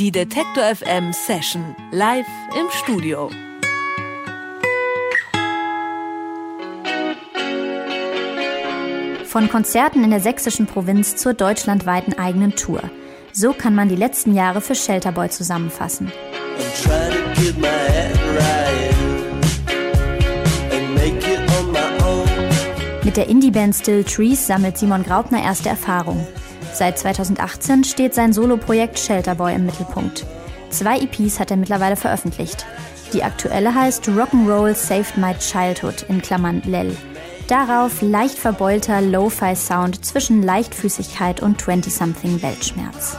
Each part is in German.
Die Detektor FM Session live im Studio. Von Konzerten in der sächsischen Provinz zur deutschlandweiten eigenen Tour. So kann man die letzten Jahre für Shelterboy zusammenfassen. Mit der Indie-Band Still Trees sammelt Simon Graupner erste Erfahrung. Seit 2018 steht sein Soloprojekt Shelterboy im Mittelpunkt. Zwei EPs hat er mittlerweile veröffentlicht. Die aktuelle heißt Rock'n'Roll Saved My Childhood in Klammern Lel. Darauf leicht verbeulter Lo-Fi-Sound zwischen Leichtfüßigkeit und 20-something Weltschmerz.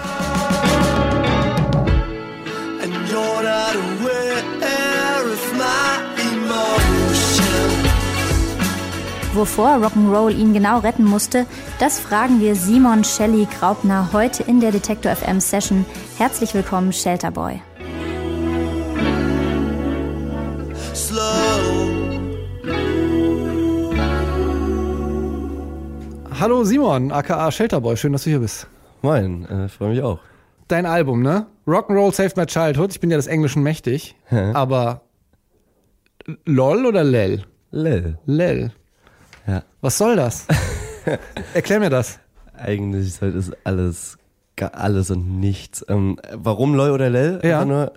Wovor Rock'n'Roll ihn genau retten musste, das fragen wir Simon Shelley Graupner heute in der Detektor FM Session. Herzlich willkommen, Shelterboy. Hallo Simon, aka Shelterboy, schön, dass du hier bist. Moin, äh, freue mich auch. Dein Album, ne? Rock'n'Roll Saved My Childhood. Ich bin ja des Englischen mächtig, aber LOL oder LEL? Lel. LEL. Ja. Was soll das? Erklär mir das. Eigentlich sollte es alles, alles und nichts. Ähm, warum LOL oder Lel? Ja. Nur,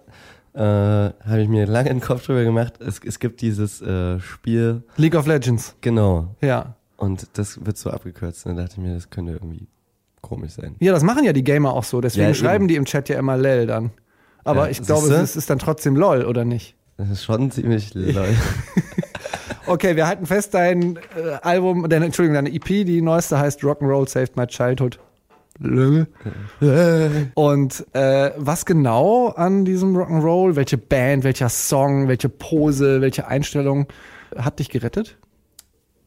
äh, habe ich mir lange den Kopf drüber gemacht. Es, es gibt dieses äh, Spiel, League of Legends. genau, Ja. und das wird so abgekürzt. Und da dachte ich mir, das könnte irgendwie komisch sein. Ja, das machen ja die Gamer auch so. Deswegen Ja, eben. schreiben die im Chat ja immer LEL dann. Aber Ja, ich glaube, es ist dann trotzdem LOL, oder nicht? Das ist schon ziemlich LOL. Okay, wir halten fest, dein äh, Album, deine, Entschuldigung, deine EP, die neueste heißt Rock'n'Roll Saved My Childhood. Lö. Und äh, was genau an diesem Rock'n'Roll, welche Band, welcher Song, welche Pose, welche Einstellung hat dich gerettet?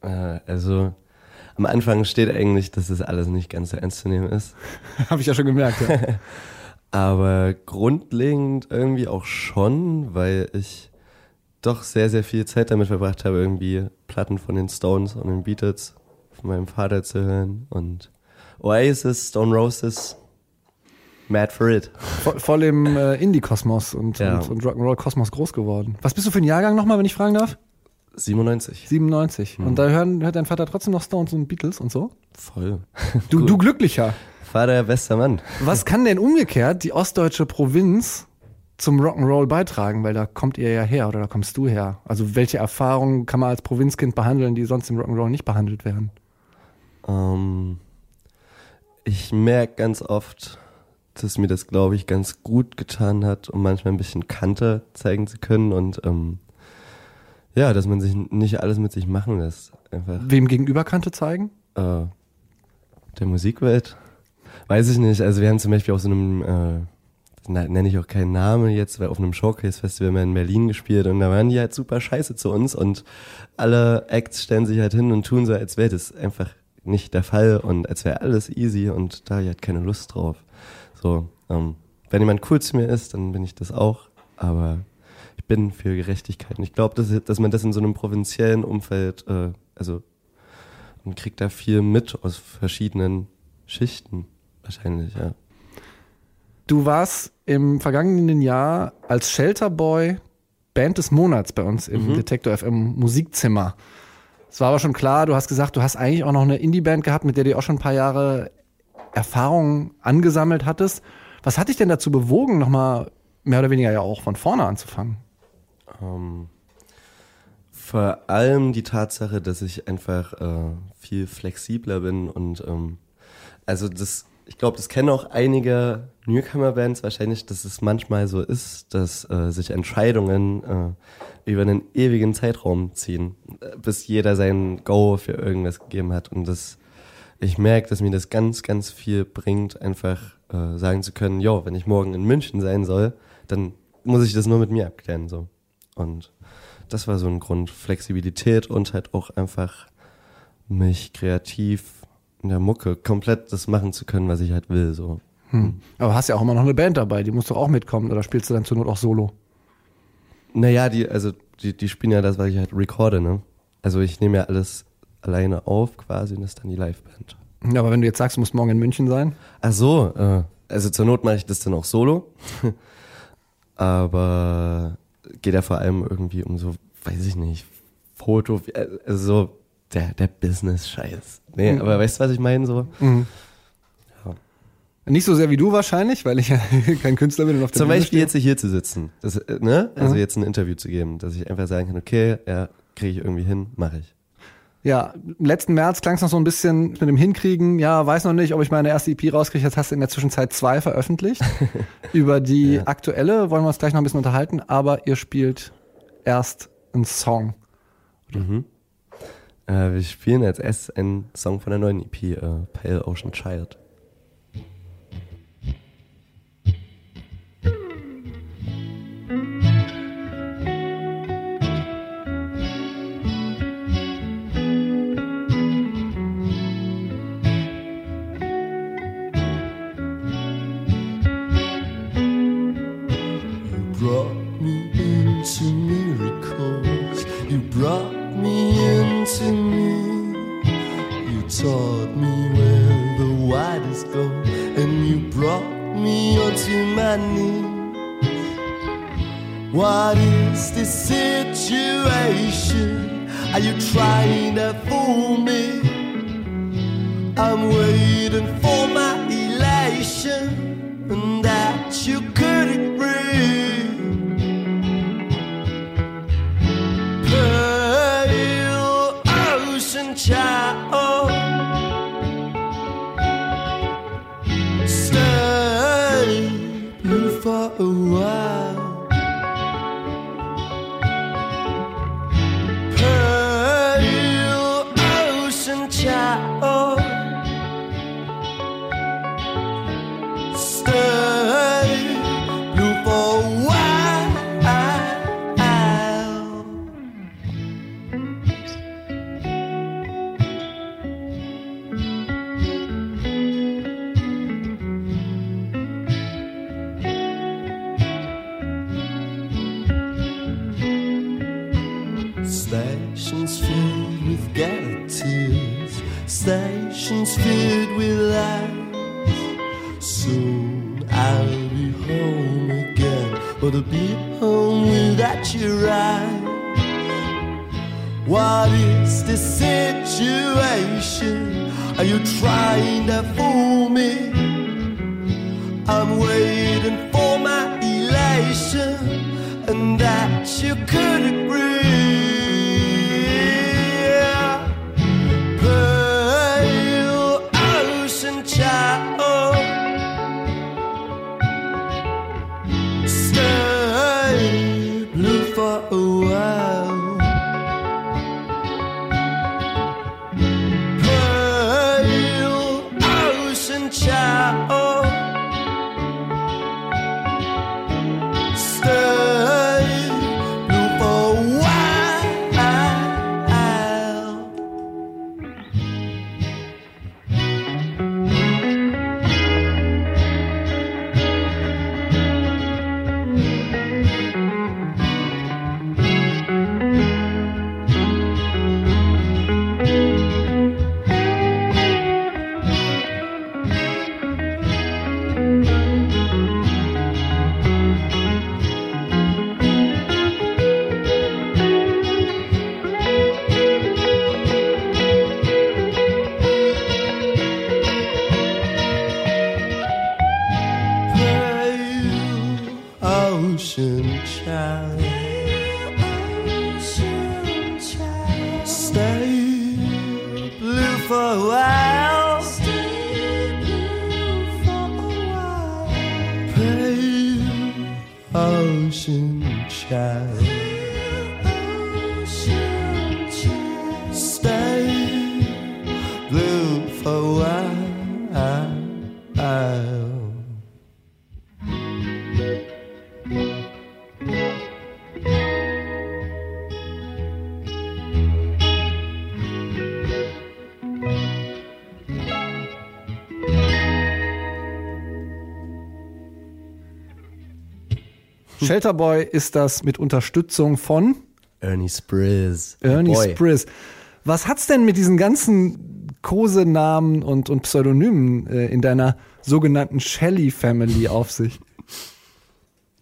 äh, also, am Anfang steht eigentlich, dass das alles nicht ganz so ernst zu nehmen ist. Habe ich ja schon gemerkt. Ja. Aber grundlegend irgendwie auch schon, weil ich doch sehr, sehr viel Zeit damit verbracht habe, irgendwie Platten von den Stones und den Beatles von meinem Vater zu hören und Oasis, Stone Roses, Mad for It. Voll, voll im äh, Indie-Kosmos und, Ja. und, und Rock'n'Roll-Kosmos groß geworden. Was bist du für ein Jahrgang nochmal, wenn ich fragen darf? 97. 97. Und da hören, hört dein Vater trotzdem noch Stones und Beatles und so? Voll. Du, du glücklicher. Vater, bester Mann. Was kann denn umgekehrt die ostdeutsche Provinz zum Rock'n'Roll beitragen? Weil da kommt ihr ja her oder da kommst du her. Also welche Erfahrungen kann man als Provinzkind behandeln, die sonst im Rock'n'Roll nicht behandelt werden? Ähm, ich merke ganz oft, dass mir das, glaube ich, ganz gut getan hat, um manchmal ein bisschen Kante zeigen zu können und ähm, ja, dass man sich nicht alles mit sich machen lässt. Einfach Wem gegenüber Kante zeigen? äh, der Musikwelt. Weiß ich nicht. Also wir haben zum Beispiel auf so einem, äh, nenne ich auch keinen Namen jetzt, weil auf einem Showcase-Festival in Berlin gespielt und da waren die halt super scheiße zu uns und alle Acts stellen sich halt hin und tun so, als wäre das einfach nicht der Fall und als wäre alles easy und da ich halt keine Lust drauf. So, ähm, wenn jemand cool zu mir ist, dann bin ich das auch, aber ich bin für Gerechtigkeit und ich glaube, dass, dass man das in so einem provinziellen Umfeld, äh, also man kriegt da viel mit aus verschiedenen Schichten wahrscheinlich, ja. Du warst im vergangenen Jahr als Shelterboy Band des Monats bei uns im Detektor FM Musikzimmer. Es war aber schon klar, du hast gesagt, du hast eigentlich auch noch eine Indie-Band gehabt, mit der du auch schon ein paar Jahre Erfahrung angesammelt hattest. Was hat dich denn dazu bewogen, nochmal mehr oder weniger ja auch von vorne anzufangen? Ähm, vor allem die Tatsache, dass ich einfach äh, viel flexibler bin und ähm, also das, ich glaube, das kennen auch einige Newcomer-Bands wahrscheinlich, dass es manchmal so ist, dass äh, sich Entscheidungen äh, über einen ewigen Zeitraum ziehen, äh, bis jeder sein Go für irgendwas gegeben hat und das ich merke, dass mir das ganz, ganz viel bringt, einfach äh, sagen zu können, jo, wenn ich morgen in München sein soll, dann muss ich das nur mit mir abklären, so. Und das war so ein Grund, Flexibilität und halt auch einfach mich kreativ in der Mucke komplett das machen zu können, was ich halt will, so. Hm. Aber hast ja auch immer noch eine Band dabei, die muss doch auch mitkommen oder spielst du dann zur Not auch solo? Naja, die, also, die, die spielen ja das, was ich halt recorde, ne? Also ich nehme ja alles alleine auf quasi und das ist dann die Liveband. Ja, aber wenn du jetzt sagst, du musst morgen in München sein, Ach so, äh, also zur Not mache ich das dann auch solo. Aber geht ja vor allem irgendwie um so, weiß ich nicht, Foto, also so der, der Business-Scheiß. Nee, mhm. aber weißt du, was ich meine? So? Mhm. Ja. Nicht so sehr wie du wahrscheinlich, weil ich ja kein Künstler bin und auf der Zum Bühne Beispiel stehe. jetzt hier zu sitzen, das, äh, ne? also mhm. jetzt ein Interview zu geben, dass ich einfach sagen kann, okay, ja, kriege ich irgendwie hin, mache ich. Ja, im letzten März klang es noch so ein bisschen mit dem Hinkriegen. Ja, weiß noch nicht, ob ich meine erste EP rauskriege. Jetzt hast du in der Zwischenzeit zwei veröffentlicht. Über die ja. aktuelle wollen wir uns gleich noch ein bisschen unterhalten, aber ihr spielt erst einen Song. Mhm. Äh, wir spielen als erstes einen Song von der neuen EP, äh, Pale Ocean Child. You could ocean child. Stay blue for a while. Shelterboy ist das mit Unterstützung von Ernie Sprizz. Ernie Boy. Sprizz. Was hat's denn mit diesen ganzen Kosenamen und, und Pseudonymen äh, in deiner sogenannten Shelly Family auf sich?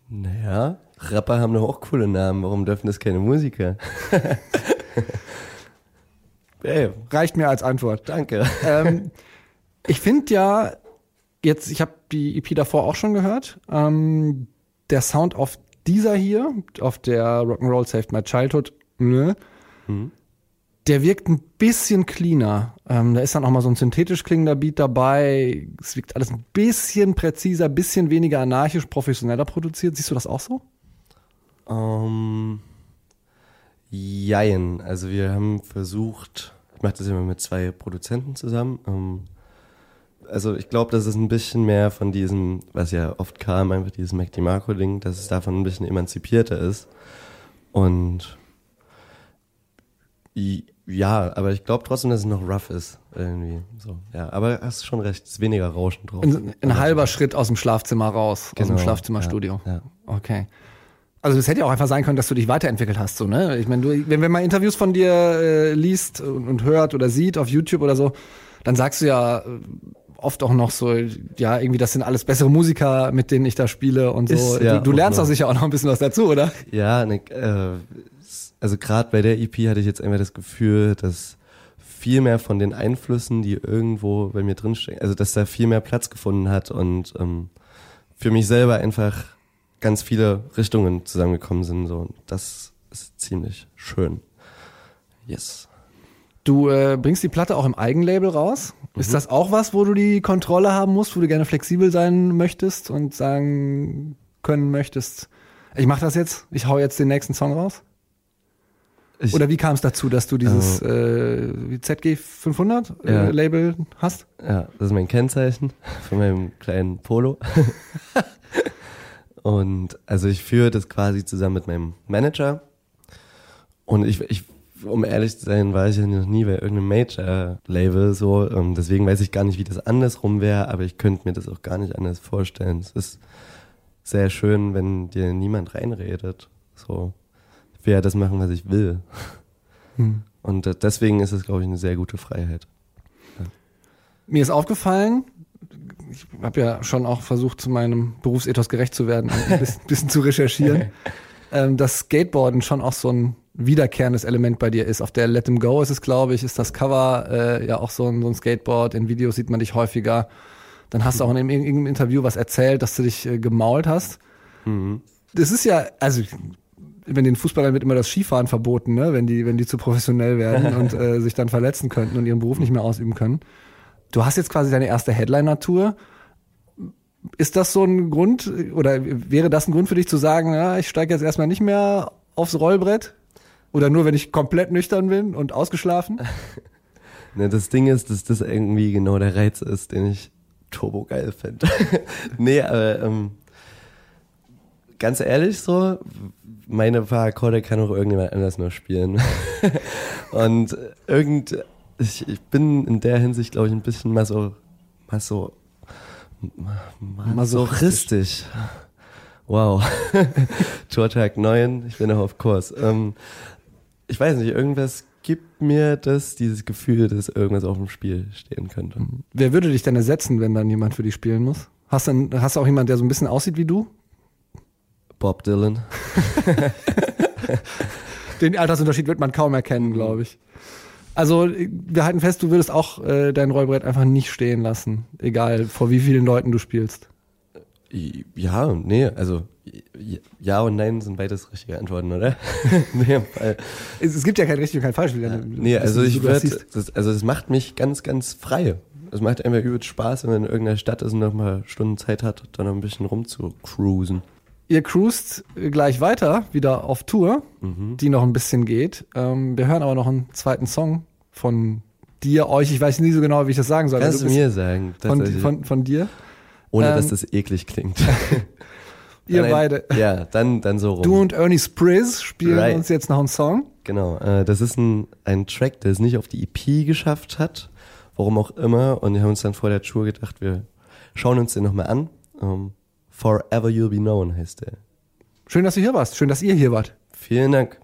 Naja, Rapper haben doch auch coole Namen. Warum dürfen das keine Musiker? Ey, Reicht mir als Antwort. Danke. Ähm, ich finde ja, jetzt, ich habe die EP davor auch schon gehört. Ähm, der Sound auf dieser hier, auf der Rock'n'Roll Saved My Childhood, ne, mhm. der wirkt ein bisschen cleaner. Ähm, da ist dann auch mal so ein synthetisch klingender Beat dabei. Es wirkt alles ein bisschen präziser, bisschen weniger anarchisch, professioneller produziert. Siehst du das auch so? Um, jein. Also wir haben versucht, ich mache das immer mit zwei Produzenten zusammen. Um, also ich glaube, das ist ein bisschen mehr von diesem, was ja oft kam, einfach dieses Mac DiMarco-Ding, dass es davon ein bisschen emanzipierter ist. Und ja, aber ich glaube trotzdem, dass es noch rough ist. Irgendwie. So, ja, aber hast schon recht, es ist weniger Rauschen drauf. Ein, ein halber Schritt aus dem Schlafzimmer raus, genau, aus dem genau, Schlafzimmerstudio. Ja, ja. Okay. Also es hätte ja auch einfach sein können, dass du dich weiterentwickelt hast, so, ne? Ich meine, du, wenn, wenn man Interviews von dir äh, liest und, und hört oder sieht auf YouTube oder so, dann sagst du ja, oft auch noch so, ja, irgendwie, das sind alles bessere Musiker, mit denen ich da spiele und so. Ist, ja, du, du lernst doch sicher auch noch ein bisschen was dazu, oder? Ja, ne, äh, also gerade bei der EP hatte ich jetzt einfach das Gefühl, dass viel mehr von den Einflüssen, die irgendwo bei mir drinstecken, also dass da viel mehr Platz gefunden hat und ähm, für mich selber einfach ganz viele Richtungen zusammengekommen sind. So. Und das ist ziemlich schön. Yes. Du äh, bringst die Platte auch im Eigenlabel raus. Mhm. Ist das auch was, wo du die Kontrolle haben musst, wo du gerne flexibel sein möchtest und sagen können möchtest, ich mache das jetzt, ich hau jetzt den nächsten Song raus? Ich, Oder wie kam es dazu, dass du dieses äh, ZG 500 äh, ja. Label hast? Ja, das ist mein Kennzeichen von meinem kleinen Polo. und also ich führe das quasi zusammen mit meinem Manager. Und ich, ich um ehrlich zu sein, war ich ja noch nie bei irgendeinem Major-Label so. Ähm, deswegen weiß ich gar nicht, wie das andersrum wäre, aber ich könnte mir das auch gar nicht anders vorstellen. Es ist sehr schön, wenn dir niemand reinredet. So, ich will ja das machen, was ich will. Hm. Und deswegen ist es, glaube ich, eine sehr gute Freiheit. Ja. Mir ist aufgefallen, ich habe ja schon auch versucht, zu meinem Berufsethos gerecht zu werden und ein bisschen, bisschen zu recherchieren, ähm, dass Skateboarden schon auch so ein wiederkehrendes Element bei dir ist. Auf der Let Them Go ist es, glaube ich, ist das Cover äh, ja auch so ein, so ein Skateboard. In Videos sieht man dich häufiger. Dann hast du auch in irgendeinem Interview was erzählt, dass du dich äh, gemault hast. Mhm. Das ist ja, also wenn den Fußballern wird immer das Skifahren verboten, ne? wenn die, wenn die zu professionell werden und äh, sich dann verletzen könnten und ihren Beruf nicht mehr ausüben können. Du hast jetzt quasi deine erste Headliner-Tour. Ist das so ein Grund oder wäre das ein Grund für dich zu sagen, ja, ich steige jetzt erstmal nicht mehr aufs Rollbrett? Oder nur, wenn ich komplett nüchtern bin und ausgeschlafen? ne, das Ding ist, dass das irgendwie genau der Reiz ist, den ich turbo geil finde. nee, aber ähm, ganz ehrlich so, meine paar Akkorde kann auch irgendjemand anders nur spielen. und irgend, ich, ich bin in der Hinsicht, glaube ich, ein bisschen maso, maso, masochistisch. Wow. Tourtag 9, ich bin noch auf Kurs. Ähm, ich weiß nicht, irgendwas gibt mir das, dieses Gefühl, dass irgendwas auf dem Spiel stehen könnte. Mhm. Wer würde dich denn ersetzen, wenn dann jemand für dich spielen muss? Hast du, hast du auch jemanden, der so ein bisschen aussieht wie du? Bob Dylan. Den Altersunterschied wird man kaum erkennen, glaube ich. Also wir halten fest, du würdest auch äh, dein Rollbrett einfach nicht stehen lassen, egal vor wie vielen Leuten du spielst. Ja, nee, also ja und nein sind beides richtige Antworten, oder? nee, es, es, gibt ja kein richtig und kein falsch. Ja, nee, also ich würde, also es macht mich ganz, ganz frei. Es macht einfach übelst Spaß, wenn man in irgendeiner Stadt ist und noch mal Stunden Zeit hat, dann noch ein bisschen rumzucruisen. Ihr cruist gleich weiter, wieder auf Tour, mhm. die noch ein bisschen geht. Ähm, wir hören aber noch einen zweiten Song von dir, euch. Ich weiß nie so genau, wie ich das sagen soll. Kannst du mir sagen. Von, von, von dir. Ohne ähm, dass das eklig klingt. Ihr dann beide. ja, dann, dann so rum. Du und Ernie Sprizz spielen right. uns jetzt noch einen Song. Genau, äh, das ist ein, ein Track, der es nicht auf die EP geschafft hat, warum auch immer. Und wir haben uns dann vor der Tour gedacht, wir schauen uns den nochmal an. Um, ähm, Forever You'll Be Known heißt der. Schön, dass du hier warst. Schön, dass ihr hier wart. Vielen Dank.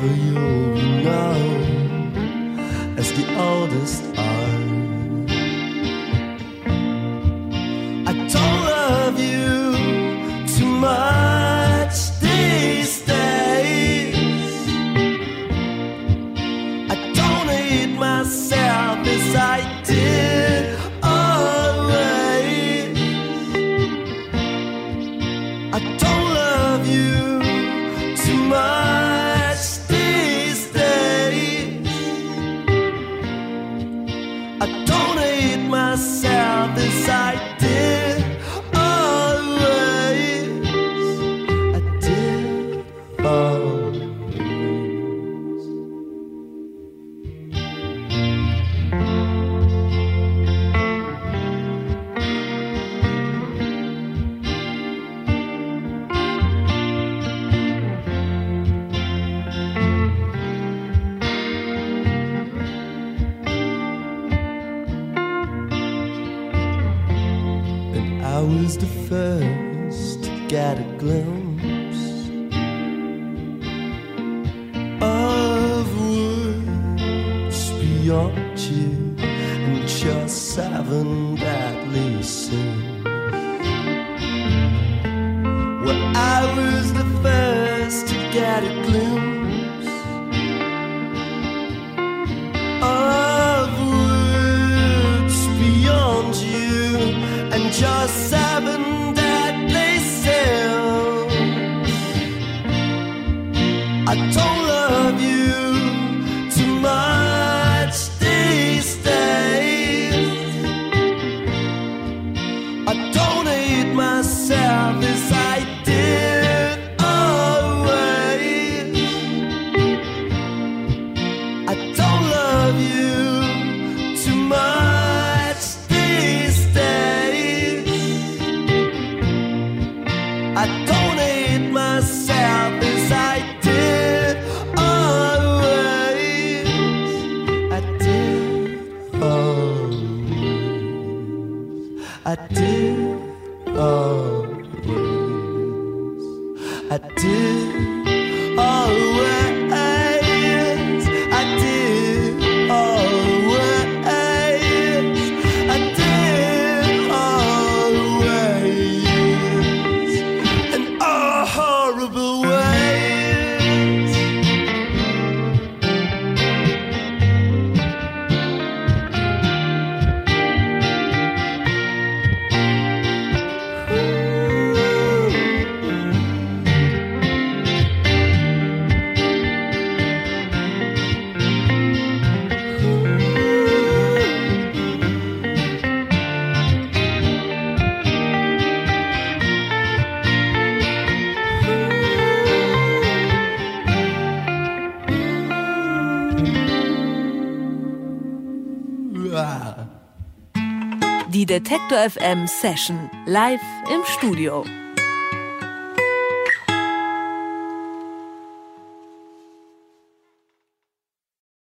for you, you know, as the oldest. the first to get a glimpse of woods beyond you and your seven deadly sins. Well, I was the first to get a glimpse. love you tomorrow. I did always. Oh, I did. Detektor FM Session live im Studio.